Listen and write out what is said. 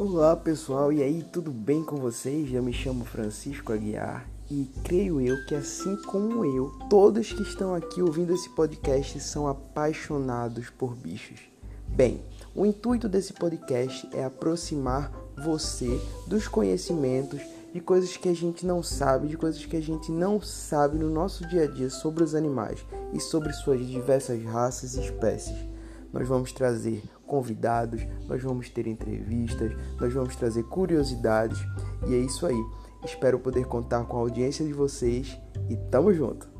Olá pessoal, e aí, tudo bem com vocês? Eu me chamo Francisco Aguiar e creio eu que, assim como eu, todos que estão aqui ouvindo esse podcast são apaixonados por bichos. Bem, o intuito desse podcast é aproximar você dos conhecimentos de coisas que a gente não sabe, de coisas que a gente não sabe no nosso dia a dia sobre os animais e sobre suas diversas raças e espécies. Nós vamos trazer convidados, nós vamos ter entrevistas, nós vamos trazer curiosidades e é isso aí. Espero poder contar com a audiência de vocês e tamo junto!